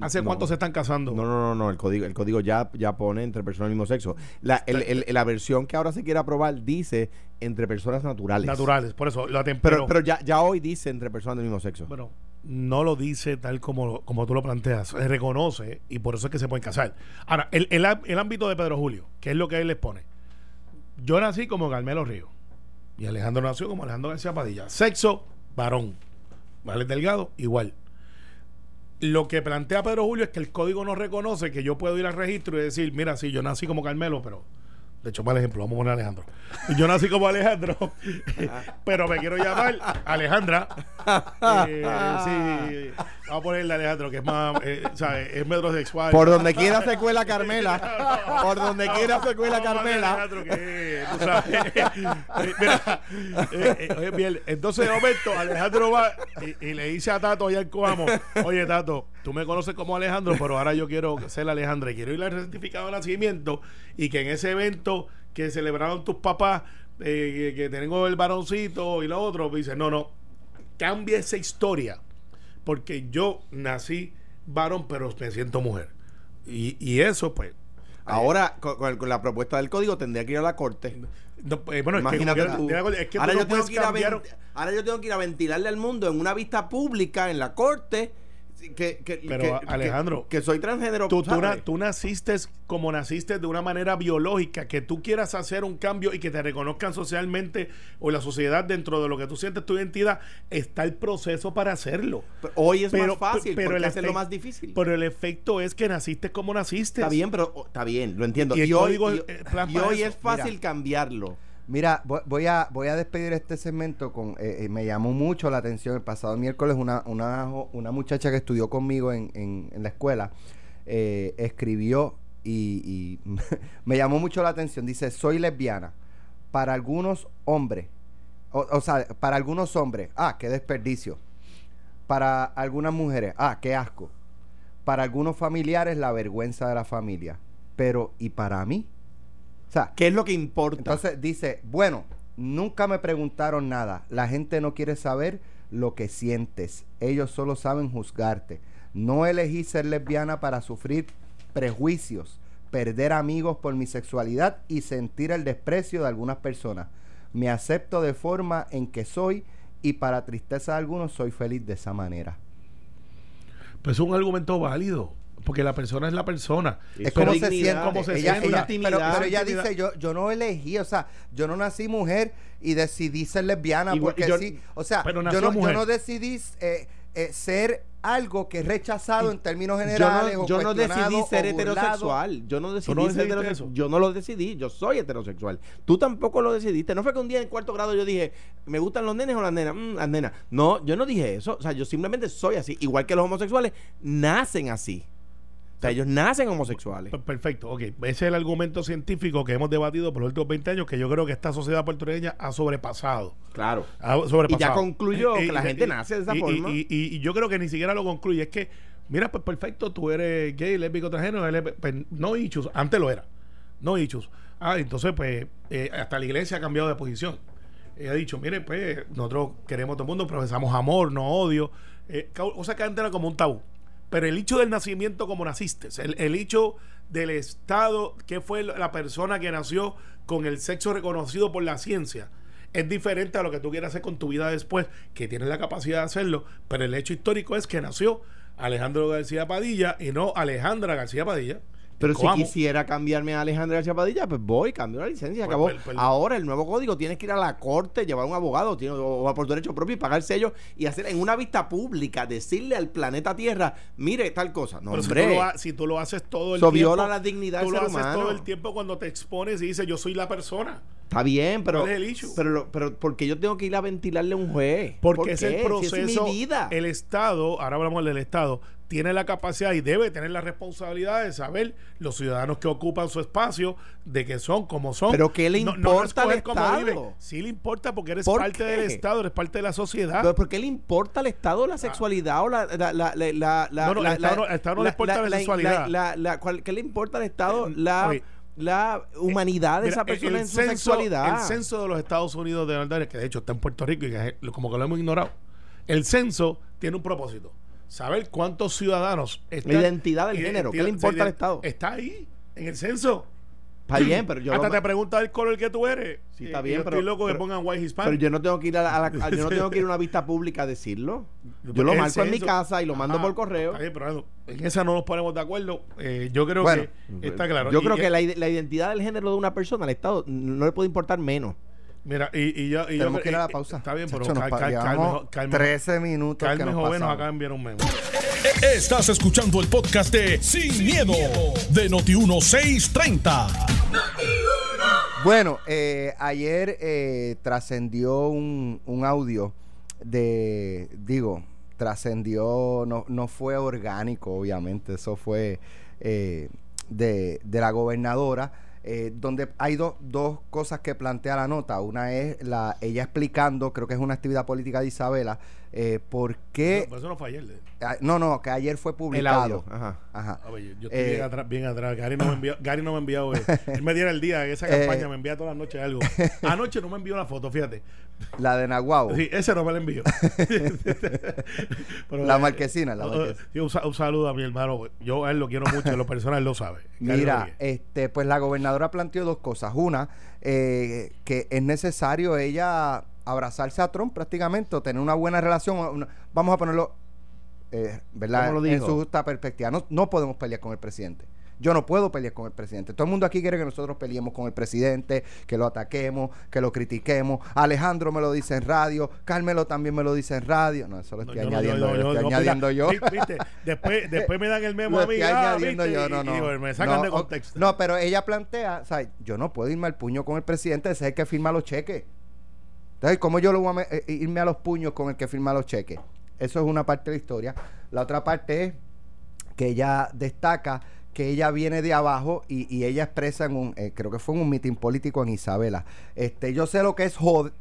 ¿Hace No. cuánto se están casando? No, no, no, no, el código, el código ya, ya pone entre personas del mismo sexo. La, el- el- la versión que ahora se quiere aprobar dice entre personas naturales. Naturales, por eso la Pero, pero ya, ya hoy dice entre personas del mismo sexo. Bueno, no lo dice tal como, como tú lo planteas. Se reconoce y por eso es que se pueden casar. Ahora, el, el, el ámbito de Pedro Julio, que es lo que él les pone. Yo nací como Carmelo Río y Alejandro nació como Alejandro García Padilla. Sexo, varón. Vale Delgado, igual. Lo que plantea Pedro Julio es que el código no reconoce que yo puedo ir al registro y decir, mira, sí, yo nací como Carmelo, pero de hecho, para ejemplo, vamos a poner a Alejandro. Yo nací como Alejandro, pero me quiero llamar Alejandra. Eh, sí, vamos a ponerle a Alejandro, que es más, eh, ¿sabes? Es metrosexual. Por donde quiera se cuela Carmela. Por donde quiera se cuela Carmela. Alejandro, que, tú sabes. Eh, mira, eh, oye, entonces de momento Alejandro va y, y le dice a Tato allá en Coamo, oye Tato, tú me conoces como Alejandro, pero ahora yo quiero ser Alejandra y quiero ir al certificado de nacimiento y que en ese evento que celebraron tus papás, eh, que, tengo el varoncito y lo otro, dice, no, no, cambia esa historia, porque yo nací varón, pero me siento mujer. Y, y eso, pues, Ahora, con, con el- con la propuesta del código, tendría que ir a la corte. no, eh, bueno, Imagínate es que, como tú. quiera- es que tú ahora, no yo tengo puedes que ir a cambiar- ven- ahora yo tengo que ir a ventilarle al mundo en una vista pública en la corte que, que- Pero, que- Alejandro, que, soy transgénero. Tú, tú, na- tú naciste como naciste de una manera biológica, que tú quieras hacer un cambio y que te reconozcan socialmente o la sociedad dentro de lo que tú sientes tu identidad, está el proceso para hacerlo. Pero Hoy es Pero- más fácil, pero el hacerlo efecto- más difícil. Pero el efecto es que naciste como naciste. Está bien, pero oh, está bien, lo entiendo. Y Y, hoy, y- eh, y hoy es fácil Mira. cambiarlo. Mira, voy- a, voy a despedir este segmento con, eh, eh, me llamó mucho la atención. El pasado miércoles una, una, una muchacha que estudió conmigo en, en- la escuela, eh, escribió y, me llamó mucho la atención, dice, soy lesbiana, para algunos hombres, o sea, para algunos hombres, ah, qué desperdicio, para algunas mujeres, ah, qué asco, para algunos familiares la vergüenza de la familia, pero ¿y para mí? O sea, ¿Qué es lo que importa? entonces dice, bueno, nunca me preguntaron nada. La gente no quiere saber lo que sientes. Ellos solo saben juzgarte. No elegí ser lesbiana para sufrir prejuicios, perder amigos por mi sexualidad y sentir el desprecio de algunas personas. Me acepto de forma en que soy y para tristeza de algunos soy feliz de esa manera. Pues es un argumento válido, porque la persona es la persona. Es como se siente. cómo se ella, siente. ella- pero, pero ella intimidad. dice, yo, yo no elegí, o sea, yo no nací mujer y decidí ser lesbiana Igual- porque yo- sí. O sea, pero yo no, yo mujer. no decidí eh, eh, ser algo que es rechazado en términos yo generales. no, o yo no decidí ser heterosexual. Yo no decidí no ser heterosexual. Yo no lo decidí. Yo soy heterosexual. Tú tampoco lo decidiste. No fue que un día en cuarto grado yo dije, ¿me gustan los nenes o las nenas? Mm, las nenas. No, yo no dije eso. O sea, yo simplemente soy así. Igual que los homosexuales nacen así. O sea, ellos nacen homosexuales. Perfecto, ok. Ese es el argumento científico que hemos debatido por los últimos 20 años, que yo creo que esta sociedad puertorriqueña ha sobrepasado. Claro. Ha sobrepasado. Y ya concluyó que la gente y- nace de esa y- forma. Y, y- y yo creo que ni siquiera lo concluye. Es que, mira, pues perfecto, tú eres gay, lésbico, transgénero, pues, no issues. Antes lo era. No issues. Ah, entonces, pues, eh, hasta la iglesia ha cambiado de posición. Ella ha dicho, mire, pues, nosotros queremos a todo el mundo, profesamos amor, no odio. Eh, ca- cosa que antes era como un tabú. Pero el hecho del nacimiento como naciste, el, el hecho del Estado, que fue la persona que nació con el sexo reconocido por la ciencia, es diferente a lo que tú quieras hacer con tu vida después, que tienes la capacidad de hacerlo, pero el hecho histórico es que nació Alejandro García Padilla y no Alejandra García Padilla. Pero si quisiera cambiarme a Alejandra García Padilla, pues voy, cambio la licencia, Pues, acabó. pues, pues, Ahora el nuevo código tienes que ir a la corte, llevar un abogado, tiene- o por derecho propio y pagar sello y hacer en una vista pública, decirle al planeta Tierra, mire tal cosa. No, Pero si hombre. tú, lo, ha- si tú lo haces todo el Eso tiempo. viola la dignidad Tú del lo ser haces humano. todo el tiempo cuando te expones y dices, yo soy la persona. Está bien, pero. ¿Cuál es el issue? Pero, lo- pero porque yo tengo que ir a ventilarle a un juez. Porque ¿Por es el Si proceso. es mi vida. El Estado, ahora hablamos del Estado, tiene la capacidad y debe tener la responsabilidad de saber los ciudadanos que ocupan su espacio, de que son como son. Pero ¿qué le No- importa no al escoger cómo Estado? viven. Sí le importa porque eres ¿Por parte qué? del Estado, eres parte de la sociedad. Pero ¿Por qué le importa al Estado la sexualidad o la... la, la, la, la- la- No, no, la- Estado no- la- Estado no le importa la sexualidad. la- la- cuál- ¿Qué le importa al Estado la, Oye, la humanidad de esa persona el en su censo- sexualidad? El censo de los Estados Unidos de verdad, que de hecho está en Puerto Rico y que como que lo hemos ignorado. El censo tiene un propósito. Saber cuántos ciudadanos están. La identidad del género, ¿qué le importa al Estado? Está ahí, en el censo. Está bien, pero yo... Hasta lo- te pregunta el color que tú eres. Sí, Y- está bien, yo pero- estoy loco que pero- pongan white hispanic. Pero yo no tengo que ir a, la- a la- yo no tengo que ir a una vista pública a decirlo. Yo lo marco en mi casa y lo mando Ajá, por correo. está bien, pero en esa no nos ponemos de acuerdo. Eh, yo creo Bueno, que está claro. Yo Y- creo y- que la, la identidad del género de una persona al Estado no le puede importar menos. Mira, y, y yo. Y Tenemos yo- que ir a la pausa. Está bien, pero Chacho, Cal- pa- Cal- llevamos Carmen- Carmen- 13 minutos que Carmen nos Joven nos pasamos. acaba de enviar un memo. Estás escuchando el podcast de Sin, miedo, de Noti1630. Bueno, eh, ayer eh, trascendió un, un audio de, digo, trascendió, no, no fue orgánico, obviamente, eso fue eh, de, de la gobernadora, eh, donde hay dos dos cosas que plantea la nota. Una es la ella explicando, creo que es una actividad política de Isabela, eh, por qué... Eso, eso no fue ayer. ah, No, no, que ayer fue El publicado. audio. Ajá. Ajá. A ver, yo, yo estoy Eh, bien atrás, bien atrás. Gary no me envió, Gary no me envió, eh, él me diera el día, esa Eh, campaña me envía todas las noches algo. Anoche no me envió la foto, fíjate. La de Nahuabo. Sí, ese no me la envió. Pero, La marquesina, la eh, marquesina. sí, un, un saludo a mi hermano. Yo a él lo quiero mucho, lo personal lo sabe. Gary Mira, este, pues la gobernadora planteó dos cosas. Una, eh, que es necesario ella abrazarse a Trump prácticamente, o tener una buena relación. una- vamos a ponerlo, eh, ¿verdad? ¿Cómo lo En su justa perspectiva. No, no podemos pelear con el presidente. Yo no puedo pelear con el presidente. Todo el mundo aquí quiere que nosotros peleemos con el presidente, que lo ataquemos, que lo critiquemos. Alejandro me lo dice en radio, Carmelo también me lo dice en radio. No, eso lo estoy no, añadiendo, yo- estoy añadiendo mira, yo. viste, después, después me dan el memo Lo a mí. estoy ah, añadiendo viste, yo, y- no, me sacan No, de o- contexto. No, pero ella plantea, o sea, yo no puedo irme al puño con el presidente, ese es el que firma los cheques. Entonces, ¿cómo yo lo voy a eh, irme a los puños con el que firma los cheques? Eso es una parte de la historia. La otra parte es que ella destaca que ella viene de abajo y, y ella expresa en un, eh, creo que fue en un mitin político en Isabela, este, yo sé lo que es joder.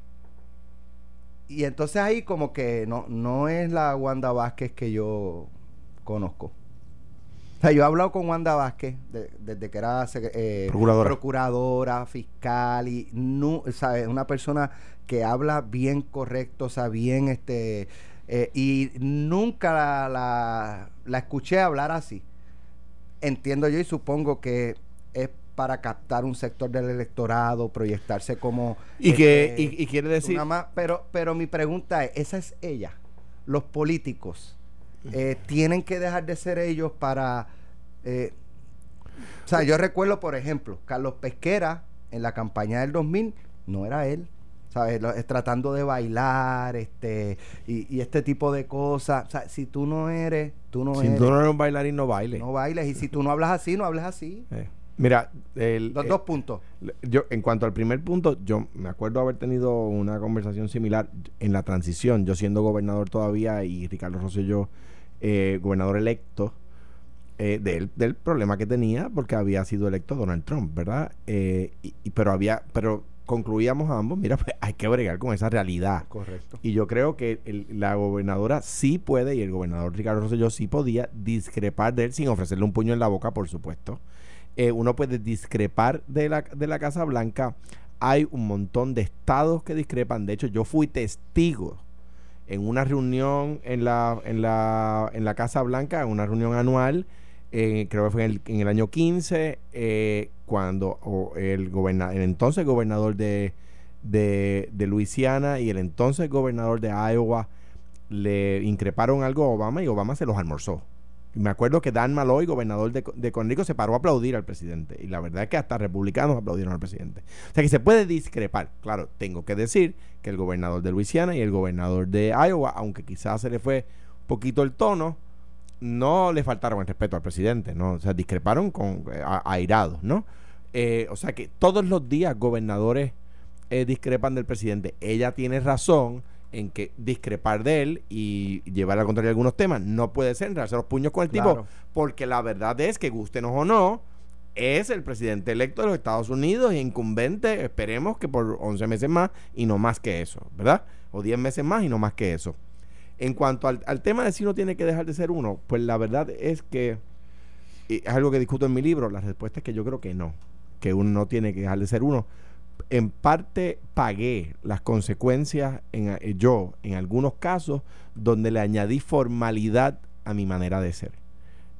Y entonces ahí como que no, no es la Wanda Vázquez que yo conozco. O sea, yo he hablado con Wanda Vázquez de- desde que era eh, Procuradora. procuradora, fiscal y no, ¿sabes? una persona que habla bien correcto, o sea, bien este eh, y nunca la, la, la escuché hablar así. Entiendo yo y supongo que es para captar un sector del electorado, proyectarse como Y que este, y, y quiere decir una más, pero, pero mi pregunta es, esa es ella. Los políticos eh, tienen que dejar de ser ellos para... eh, o sea, yo recuerdo, por ejemplo, Carlos Pesquera en la campaña del 2000 no era él. ¿Sabes? Lo- es tratando de bailar este y, y este tipo de cosas. O sea, si tú no eres, tú no si eres. tú no eres un bailarín no baile. No bailes. Y si tú no hablas así, no hables así. Eh, Mira, el, Los eh, dos puntos. Yo, en cuanto al primer punto, yo me acuerdo haber tenido una conversación similar en la transición, yo siendo gobernador todavía y Ricardo Rosselló, eh, gobernador electo, eh, del, del problema que tenía porque había sido electo Donald Trump, ¿verdad? Eh, y, y- pero había, pero concluíamos ambos, mira, pues hay que bregar con esa realidad. Correcto. Y yo creo que el- la gobernadora sí puede, y el gobernador Ricardo Rosselló sí podía discrepar de él sin ofrecerle un puño en la boca, por supuesto. Eh, uno puede discrepar de la, de la Casa Blanca. Hay un montón de estados que discrepan. De hecho, yo fui testigo en una reunión en la, en la, en la Casa Blanca, en una reunión anual, eh, creo que fue en el, en el año 15, eh, cuando el, el entonces gobernador de, de, de Luisiana y el entonces gobernador de Iowa le increparon algo a Obama y Obama se los almorzó. Me acuerdo que Dan Malloy, gobernador de, de Connecticut, se paró a aplaudir al presidente. Y la verdad es que hasta republicanos aplaudieron al presidente. O sea que se puede discrepar. Claro, tengo que decir que el gobernador de Luisiana y el gobernador de Iowa, aunque quizás se le fue un poquito el tono, no le faltaron el respeto al presidente, ¿no? O sea, discreparon con eh, airados, ¿no? Eh, o sea que todos los días gobernadores eh, discrepan del presidente. Ella tiene razón en que discrepar de él y llevar a contrario algunos temas. No puede ser enrarse los puños con el tipo, porque la verdad es que, gustenos o no, es el presidente electo de los Estados Unidos y incumbente, esperemos que por 11 meses más y no más que eso, ¿verdad? O 10 meses más y no más que eso. En cuanto al, al tema de si uno tiene que dejar de ser uno, pues la verdad es que y es algo que discuto en mi libro, la respuesta es que yo creo que no, que uno no tiene que dejar de ser uno. En parte pagué las consecuencias en, eh, yo en algunos casos donde le añadí formalidad a mi manera de ser.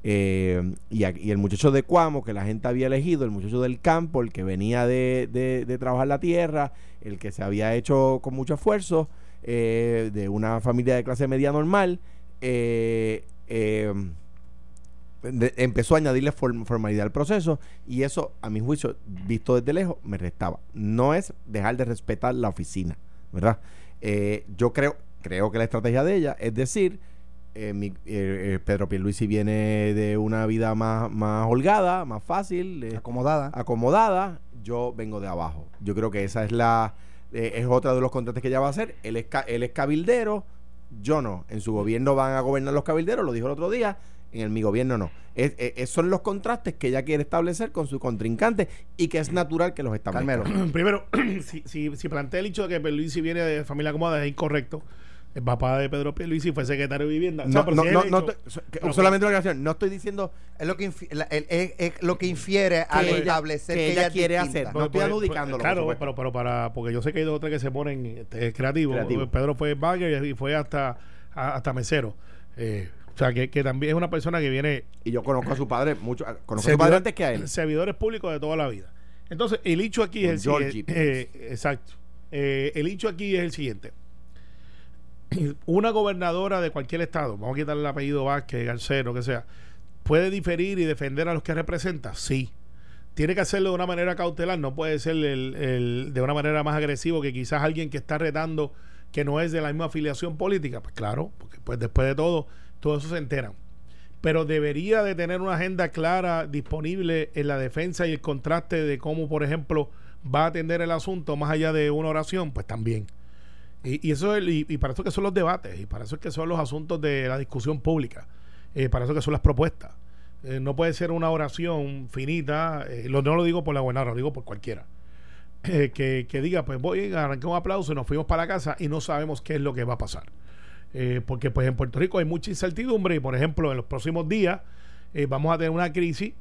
Eh, y, el muchacho de Cuamo que la gente había elegido, el muchacho del campo, el que venía de, de- de trabajar la tierra, el que se había hecho con mucho esfuerzo, eh, de una familia de clase media normal, eh, eh, de- empezó a añadirle form- formalidad al proceso y eso, a mi juicio, visto desde lejos, me restaba. No es dejar de respetar la oficina, ¿verdad? Eh, yo creo, creo que la estrategia de ella es decir, eh, mi- eh, eh, Pedro Pierluisi viene de una vida más, más holgada, más fácil, eh, Acomodada. acomodada, yo vengo de abajo. Yo creo que esa es la eh, es otra de los contratos que ella va a hacer. Él es, él es cabildero, yo no. En su gobierno van a gobernar los cabilderos, lo dijo el otro día. En el, mi gobierno no. Es, es- son los contrastes que ella quiere establecer con su contrincante y que es natural que los establezca. Primero, si, si, si plantea el hecho de que Pierluisi viene de familia acomodada es incorrecto. El papá de Pedro Pierluisi fue secretario de vivienda. O sea, No, pero no, si no, pero- solamente una aclaración. No estoy diciendo Es lo que, infi- la- el- es- es lo que infiere al ella- establecer que que, ella quiere distinta. hacer. No estoy adjudicándolo, Claro, pero, pero para, porque yo sé que hay dos o tres que se ponen este, creativos. Creativo. Pedro fue bagger y fue hasta, a- hasta mesero. Eh, o sea, que, que también es una persona que viene y yo conozco a su padre mucho conozco a su padre antes que a él. servidores públicos de toda la vida. Entonces, el hecho aquí es el Georgie siguiente. eh, exacto. Eh, el hecho aquí es el siguiente. Una gobernadora de cualquier estado, vamos a quitarle el apellido Vázquez, Garcero, que sea, ¿puede diferir y defender a los que representa? Sí. Tiene que hacerlo de una manera cautelar, no puede ser el- el- de una manera más agresiva que quizás alguien que está retando que no es de la misma afiliación política. Pues claro, porque pues después de todo, todo eso se enteran pero debería de tener una agenda clara disponible en la defensa y el contraste de cómo, por ejemplo, va a atender el asunto más allá de una oración, pues también. Y, eso es- y, para eso que son los debates, y para eso es que son los asuntos de la discusión pública, eh, para eso que son las propuestas. Eh, no puede ser una oración finita, eh, lo, no lo digo por la buena, lo digo por cualquiera. Eh, que, que diga, pues voy, arranqué un aplauso y nos fuimos para la casa y no sabemos qué es lo que va a pasar. Eh, porque pues en Puerto Rico hay mucha incertidumbre y por ejemplo en los próximos días eh, vamos a tener una crisis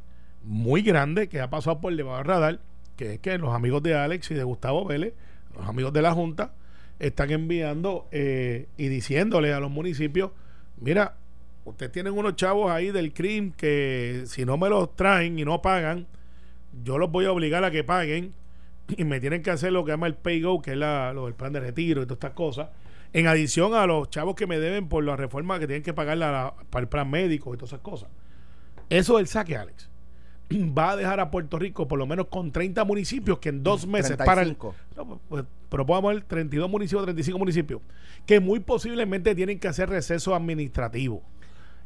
muy grande que ha pasado por debajo del radar, que es que los amigos de Alex y de Gustavo Vélez, los amigos de la Junta, están enviando eh, y diciéndole a los municipios, mira, ustedes tienen unos chavos ahí del CRIM que si no me los traen y no pagan, yo los voy a obligar a que paguen y me tienen que hacer lo que llama el pay go, que es la, lo del plan de retiro y todas estas cosas. En adición a los chavos que me deben por la reforma que tienen que pagar la- la- para el plan médico y todas esas cosas. Eso del saque, Alex, va a dejar a Puerto Rico por lo menos con 30 municipios que en dos meses para el, 35. no, pues, pero podemos ver 32 municipios, 35 municipios, que muy posiblemente tienen que hacer receso administrativo.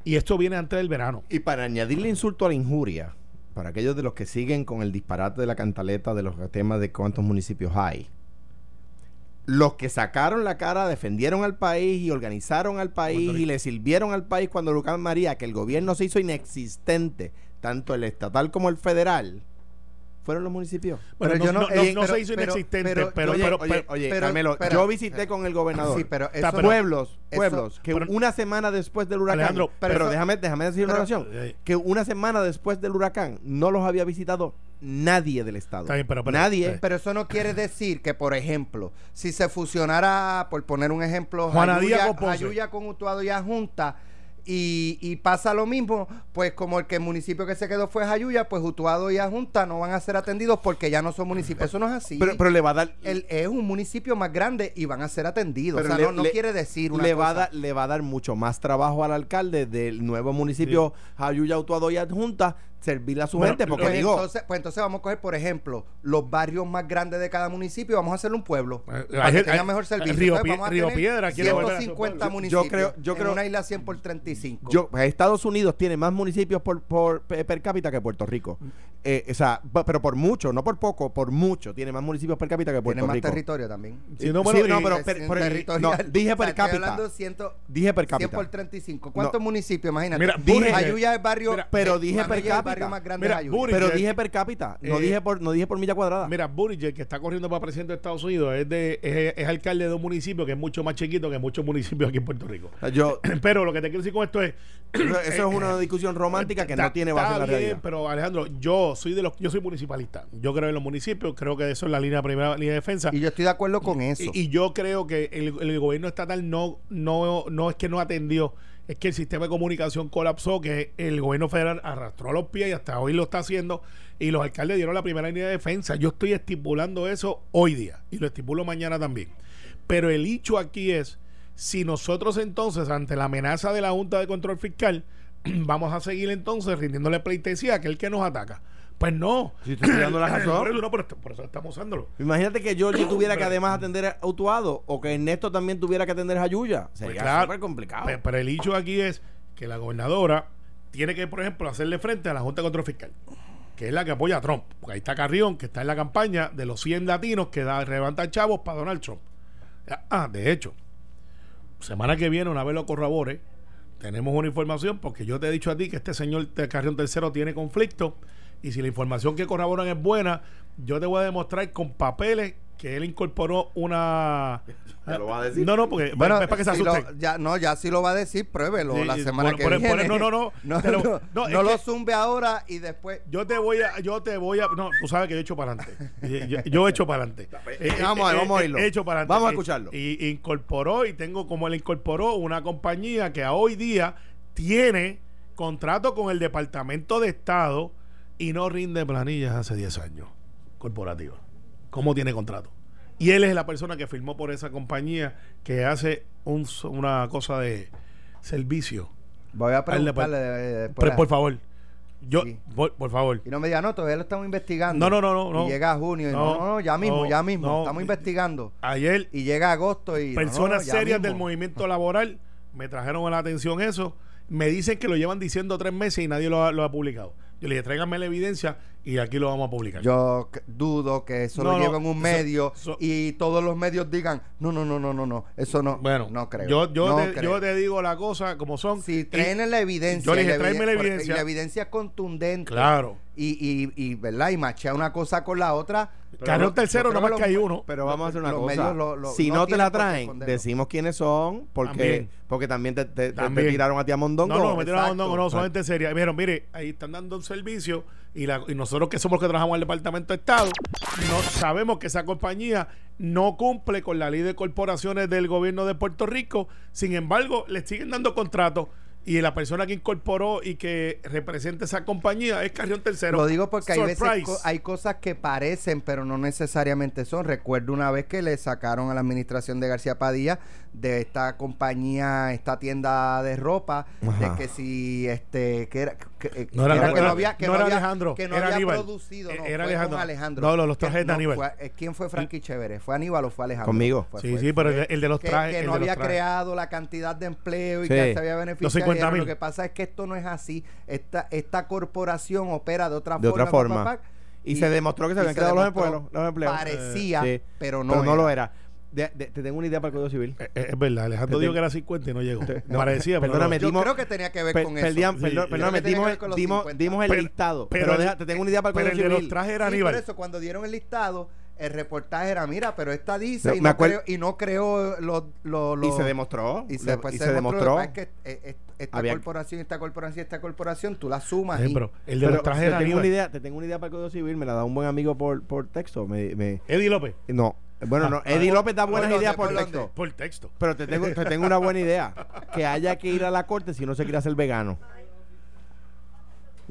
Y esto viene antes del verano. Y para añadirle insulto a la injuria, para aquellos de los que siguen con el disparate de la cantaleta de los temas de cuántos municipios hay, los que sacaron la cara, defendieron al país y organizaron al país y le sirvieron al país cuando huracán María, que el gobierno se hizo inexistente, tanto el estatal como el federal, fueron los municipios. Bueno, Pero no, yo no- no- no- eh, no pero- se hizo pero- inexistente, pero- pero, oye, pero- oye, pero- oye, pero- Carmelo, yo visité con el gobernador. Sí, pero pueblos, eso- pueblos, que pero- una semana después del huracán, Alejandro, pero, pero eso- déjame, déjame decir una oración, eh, que una semana después del huracán no los había visitado nadie del estado. Está bien, pero- pero- nadie. eh, Pero eso no quiere decir que, por ejemplo, si se fusionara, por poner un ejemplo, Juana Jayuya, Díaz con Utuado y Junta, y, y pasa lo mismo, pues como el que el municipio que se quedó fue Jayuya, pues Utuado y Junta no van a ser atendidos porque ya no son municipios. Eso no es así. pero, pero le va a dar El- es un municipio más grande y van a ser atendidos. Pero o sea, le- no, no le- quiere decir una le cosa. va, a dar, le va a dar mucho más trabajo al alcalde del nuevo municipio Jayuya, Utuado y Adjunta servirle a su Bueno, gente, porque Pues digo, entonces, pues entonces vamos a coger, por ejemplo, los barrios más grandes de cada municipio, vamos a hacerle un pueblo. Eh, para hay- que tenga hay- mejor servicio. Río Entonces, vamos a Río tener Piedra quiere volver a su 150 pueblo. municipios. Yo creo- yo en creo- una isla 100 por 35. yo, Estados Unidos tiene más municipios por, por per cápita que Puerto Rico. Eh, o sea, pero por mucho, no por poco, por mucho, tiene más municipios per cápita que Puerto Tiene más Rico. territorio también. Sí, no, Sí, bueno, no, pero per- un por- territorial. no, dije O sea, per estoy cápita. hablando ciento- Dije per 100 cápita. por 35. ¿Cuántos No. municipios? Imagínate. Mira, Buriges- Jayuya es el barrio. Mira, pero eh, dije per el cápita. barrio más grande Mira. Buriges- Pero dije per cápita, no eh, dije por no dije por milla cuadrada. Mira, Buttigieg, que está corriendo para presidente de Estados Unidos, es, de, es, es alcalde de un municipio que es mucho más chiquito que muchos municipios aquí en Puerto Rico. Sea, yo Pero lo que te quiero decir con esto es... eso, eso es una discusión romántica que no tiene base en la realidad. Pero Alejandro, yo soy de los, yo soy municipalista. Yo creo en los municipios, creo que eso es la línea primera línea de defensa. Y yo estoy de acuerdo con eso. Y, y yo creo que el, el gobierno estatal no, no, no es que no atendió, es que el sistema de comunicación colapsó, que el gobierno federal arrastró los pies y hasta hoy lo está haciendo, y los alcaldes dieron la primera línea de defensa. Yo estoy estipulando eso hoy día, y lo estipulo mañana también. Pero el hecho aquí es, si nosotros entonces, ante la amenaza de la Junta de Control Fiscal, vamos a seguir entonces rindiéndole pleitesía a aquel que nos ataca. Pues no. Si estoy dando la razón. Por eso, no, por, esto- por eso estamos usándolo. Imagínate que Georgie tuviera que además atender a Utuado o que Ernesto también tuviera que atender a Jayuya. Sería Pues claro. súper complicado. Pe- Pero el hecho aquí es que la gobernadora tiene que, por ejemplo, hacerle frente a la Junta de Control Fiscal, que es la que apoya a Trump. Porque ahí está Carrión, que está en la campaña de los 100 latinos que da, levantan chavos para Donald Trump. Ah, de hecho, semana que viene, una vez lo corrobore, tenemos una información, porque yo te he dicho a ti que este señor de Carrión Tercero tiene conflicto, y si la información que corroboran es buena, yo te voy a demostrar con papeles que él incorporó una... Ya lo va a decir. No, no, porque Bueno, es para que se si lo- asusten. ya, no, ya sí lo va a decir, pruébelo Sí, la semana que por- por- viene. no, no, no, No, lo- no, no, no lo zumbe ahora y después. Yo te voy a, yo te voy a, no, tú sabes que yo he hecho para adelante. Yo, yo he hecho para adelante. Eh, vamos a ver, vamos a oírlo. He hecho para adelante. Vamos a Eh, escucharlo. Y, incorporó, y tengo como él incorporó una compañía que a hoy día tiene contrato con el Departamento de Estado y no rinde planillas hace 10 años corporativa. ¿Cómo tiene contrato? Y él es la persona que firmó por esa compañía que hace un, una cosa de servicio. Voy a preguntarle después Por, a- por favor. Yo, Sí. por, por favor. Y no me diga, no, todavía lo estamos investigando. No, no, no, no, no. Y llega junio y no, No, no, ya mismo, no, ya mismo. no. Estamos investigando. Ayer, Y llega agosto y. personas serias mismo. del movimiento laboral me trajeron a la atención eso. Me dicen que lo llevan diciendo tres meses y nadie lo ha, lo ha publicado. Yo le dije, tráiganme la evidencia y aquí lo vamos a publicar. Yo dudo que eso No, lo no, lleven un eso- medio y todos los medios digan, no, no, no, no, no, no, eso no, bueno, no creo. Yo, yo, no te, creo. yo te digo la cosa como son. Si traen la evidencia. yo le y dije, tráeme la eviden- porque- evidencia. Y la evidencia es contundente. Claro. Y, y, y, ¿verdad? Y machea una cosa con la otra. Yo tercero, no más que hay uno. Pero vamos a hacer una los cosa. medios lo- lo- si no no, te la traen, decimos quiénes son, porque También. porque también te, te- te- te También. tiraron a ti a Mondongo. No, no, me tiraron a. Mondongo, no, son gente seria. Vieron, mire, ahí están dando un servicio y, la, y nosotros que somos los que trabajamos en el Departamento de Estado, no sabemos que esa compañía no cumple con la ley de corporaciones del gobierno de Puerto Rico. Sin embargo, le siguen dando contratos y la persona que incorporó y que representa esa compañía es Carrión Tercero. Lo digo porque hay veces hay cosas que parecen, pero no necesariamente son. Recuerdo una vez que le sacaron a la administración de García Padilla de esta compañía, esta tienda de ropa, Ajá. de que si este que era que, eh, No era- que no que era- había que no no era había- Alejandro, que no era había Aníbal. producido, Eh, no, era fue Alejandro. con Alejandro. No, no, los Que trajes de Aníbal. fue- eh, ¿Quién fue Frankie Chévere? ¿Fue Aníbal o fue Alejandro? Conmigo. Fue- Sí, fue- sí, pero el, fue- el de los que, trajes. que no los había creado la cantidad de empleo y Sí. que se había beneficiado. Los 50.000. Lo que pasa es que esto no es así. Esta, esta corporación opera de otra De forma. otra forma. pa, Y, se demostró que se y habían creado los empleos. Los. Parecía, pero no, pero no era. lo era. De- de- te tengo una idea para el Código Civil. Eh, eh, Es verdad, Alejandro Te dijo que era 50 y no llegó. no, Parecía, pero perdóname, no. Yo dimos- creo que tenía que ver Per- con perdían- eso. perdón- Sí, creo dimos, que ver con los dimos, 50. dimos el Pero- listado. pero Pero, el- deja- te tengo una idea para el Pero Código el de los Civil. trajes era Sí, Aníbal. por eso cuando dieron el listado, el reportaje era, mira, pero esta dice No, y, no acuerdo- creó, y no creó los... Y se demostró. Y se, pues y se se demostró, que pasa es que eh, eh, esta Había- corporación, esta corporación, esta corporación, tú la sumas Eh, y- pero el de Pero los trajes te era tengo una Aníbal. idea, te tengo una idea para el Código Civil, me la da un buen amigo por, por texto. Me, me- Eddie López. no, bueno, no, Ah, Eddie López da buenas ¿por ideas por texto. Por texto. Pero te tengo, te tengo una buena idea. Que haya que ir a la corte si uno se quiere hacer vegano.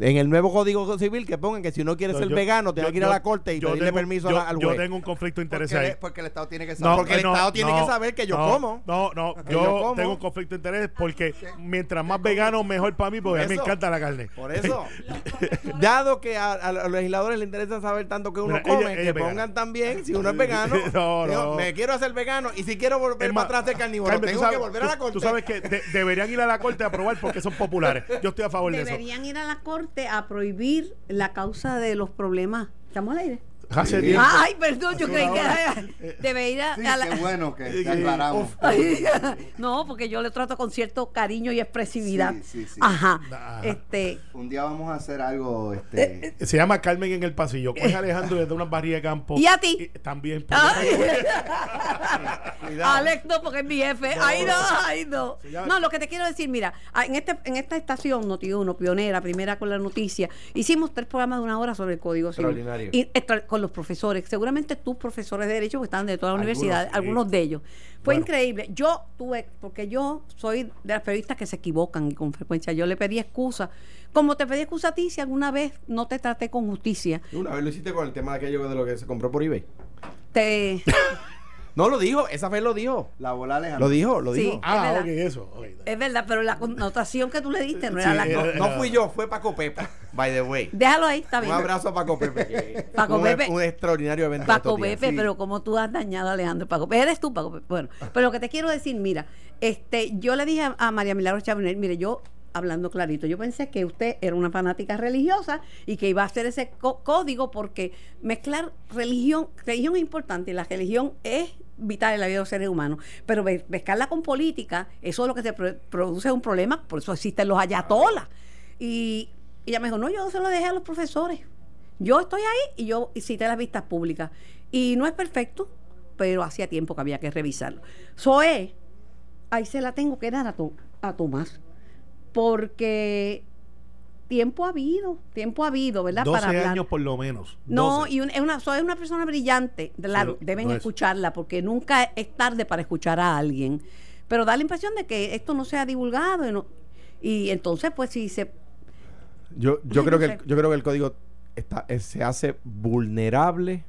En el nuevo Código Civil que pongan que si uno quiere No, ser yo- vegano, tenga yo- que ir a yo- la corte y yo pedirle tengo- permiso a yo- al Yo juez. tengo un conflicto de porque, interés ahí. le- porque el Estado tiene que No, saber. porque el no, Estado tiene no, que saber que yo no, como. No, no, yo yo como. tengo un conflicto de interés porque mientras más vegano, mejor para mí, porque a mí me encanta la carne. Por eso, dado que a, a los legisladores les interesa saber tanto que uno Mira, come, ella- ella que vegana. pongan también, si uno es vegano, No, digo, no. me quiero hacer vegano y si quiero volver Es más, para atrás ser carnívoro, tengo sabes- que volver a la corte. Tú sabes que de- deberían ir a la corte a aprobar porque son populares. Yo estoy a favor de eso. Deberían ir a la corte a prohibir la causa de los problemas. ¿Estamos al aire? Hace Sí. tiempo. Ay, perdón, yo creí que debe ir a, Sí, a la- qué bueno que, Sí, que aclaramos. Ay, no, porque yo le trato con cierto cariño y expresividad. Sí, sí, sí. Ajá. Ajá. Este, Un día vamos a hacer algo, Eh, este... Se llama Carmen en el pasillo. Coge Alejandro y le da una barriga de campo. ¿Y a ti? también. Ay. Cuidado. Alex no, porque es mi jefe. Ay, no, ay, no. Sí, ya- No, lo que te quiero decir, mira, ah, en este en esta estación, Noti1, pionera, primera con la noticia, hicimos tres programas de una hora sobre el Código Civil. Extraordinario. Y, extra- con los profesores, seguramente tus profesores de Derecho, que estaban de toda la Algunos, universidad, sí. algunos de ellos. Fue Bueno. increíble. Yo tuve, porque yo soy de las periodistas que se equivocan y con frecuencia. Yo le pedí excusa. Como te pedí excusa a ti si alguna vez no te traté con justicia. Una vez lo hiciste con el tema de aquello de lo que se compró por eBay. Te. No, lo dijo, esa vez lo dijo. La bola Alejandro. Lo dijo, lo Sí. dijo. Es Ah, verdad. ok, eso. Es verdad, pero la connotación que tú le diste no Sí, era la No, no fui yo, fue Paco Pepe, by the way. Déjalo ahí, está Un bien. abrazo a Paco Pepe. Paco un, Pepe. Un extraordinario evento. Paco. Pepe, sí. pero como tú has dañado a Alejandro Paco Pepe. Eres tú, Paco Pepe. Bueno, pero lo que te quiero decir, mira, este, yo le dije a, a María Milagro Chavinel, mire, yo hablando clarito, yo pensé que usted era una fanática religiosa y que iba a hacer ese código porque mezclar religión, religión es importante y la religión es vital en la vida de los seres humanos, pero mezclarla con política, eso es lo que pro- produce un problema, por eso existen los ayatolas. Y, ella me dijo, no, yo se lo dejé a los profesores. Yo estoy ahí y yo cité las vistas públicas. Y no es perfecto, pero hacía tiempo que había que revisarlo. Zoe, ahí se la tengo que dar a, a Tomás. Porque tiempo ha habido, tiempo ha habido, ¿verdad? 12 hablar. años por lo menos. No, 12. y un- es una, es una persona brillante. Claro, Sí, deben es. escucharla porque nunca es tarde para escuchar a alguien. Pero da la impresión de que esto no se ha divulgado. Y, no- y entonces, pues, si se Yo, yo, creo no que el, yo creo que el código está, eh, se hace vulnerable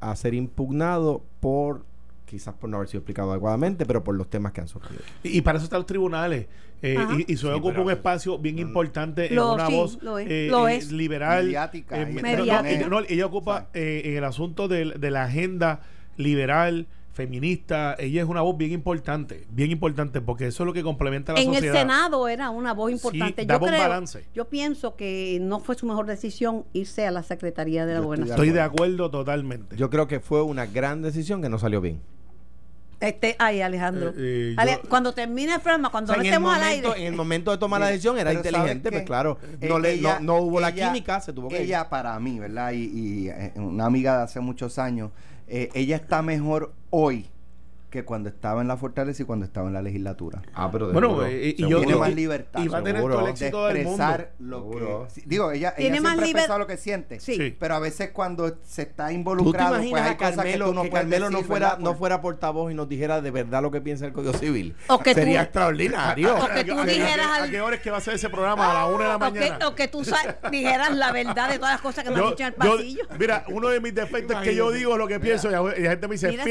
a ser impugnado por, quizás por no haber sido explicado adecuadamente, pero por los temas que han surgido. Y, y para eso están los tribunales. Eh, y y se Sí, ocupa un espacio bien importante en una sí, voz lo es, eh, lo eh, es. liberal. Mediática, eh, y no, no, Mediática. ella, ocupa eh, en el asunto de, la agenda liberal, feminista. Ella es una voz bien importante, bien importante, porque eso es lo que complementa a la en sociedad. el Senado era una voz importante. Sí, yo daba un creo, balance. yo pienso que no fue su mejor decisión irse a la Secretaría de la Gobernación. Estoy de acuerdo totalmente. Yo creo que fue una gran decisión que no salió bien. Este, ay, Alejandro. Eh, eh, Ale- yo- cuando termine el programa, cuando O sea, no estemos al aire. en el momento de tomar la decisión era pero ¿sabes inteligente, pues claro, Eh, no, le, ella- no, no hubo la química, se tuvo que ir. Ella para mí, ¿verdad? Y, y, una amiga de hace muchos años, eh, ella está mejor hoy que cuando estaba en la fortaleza y cuando estaba en la legislatura. Ah, pero de Bueno, seguro, eh, y seguro. yo- Tiene yo- más y- libertad. y va a tener seguro. todo el de éxito del mundo. expresar lo Seguro. que sí, digo ella, ella Tiene más siempre liber- lo que siente Sí. Sí. pero a veces cuando se está ¿Tú te involucrado pues imaginas hay a cosas que tú no que Carmelo no fuera, ¿verdad? no fuera portavoz y nos dijera de verdad lo que piensa el Código Civil? O que tú- Sería extraordinario. O que tú ¿A qué- dijeras a al- qué hora es que va a ser ese programa? A la una de la o, que, mañana. o que tú dijeras la verdad de todas las cosas que me has Yo- dicho en el yo- pasillo. mira, uno de mis defectos es que yo digo lo que pienso y la y gente me dice Mira, se-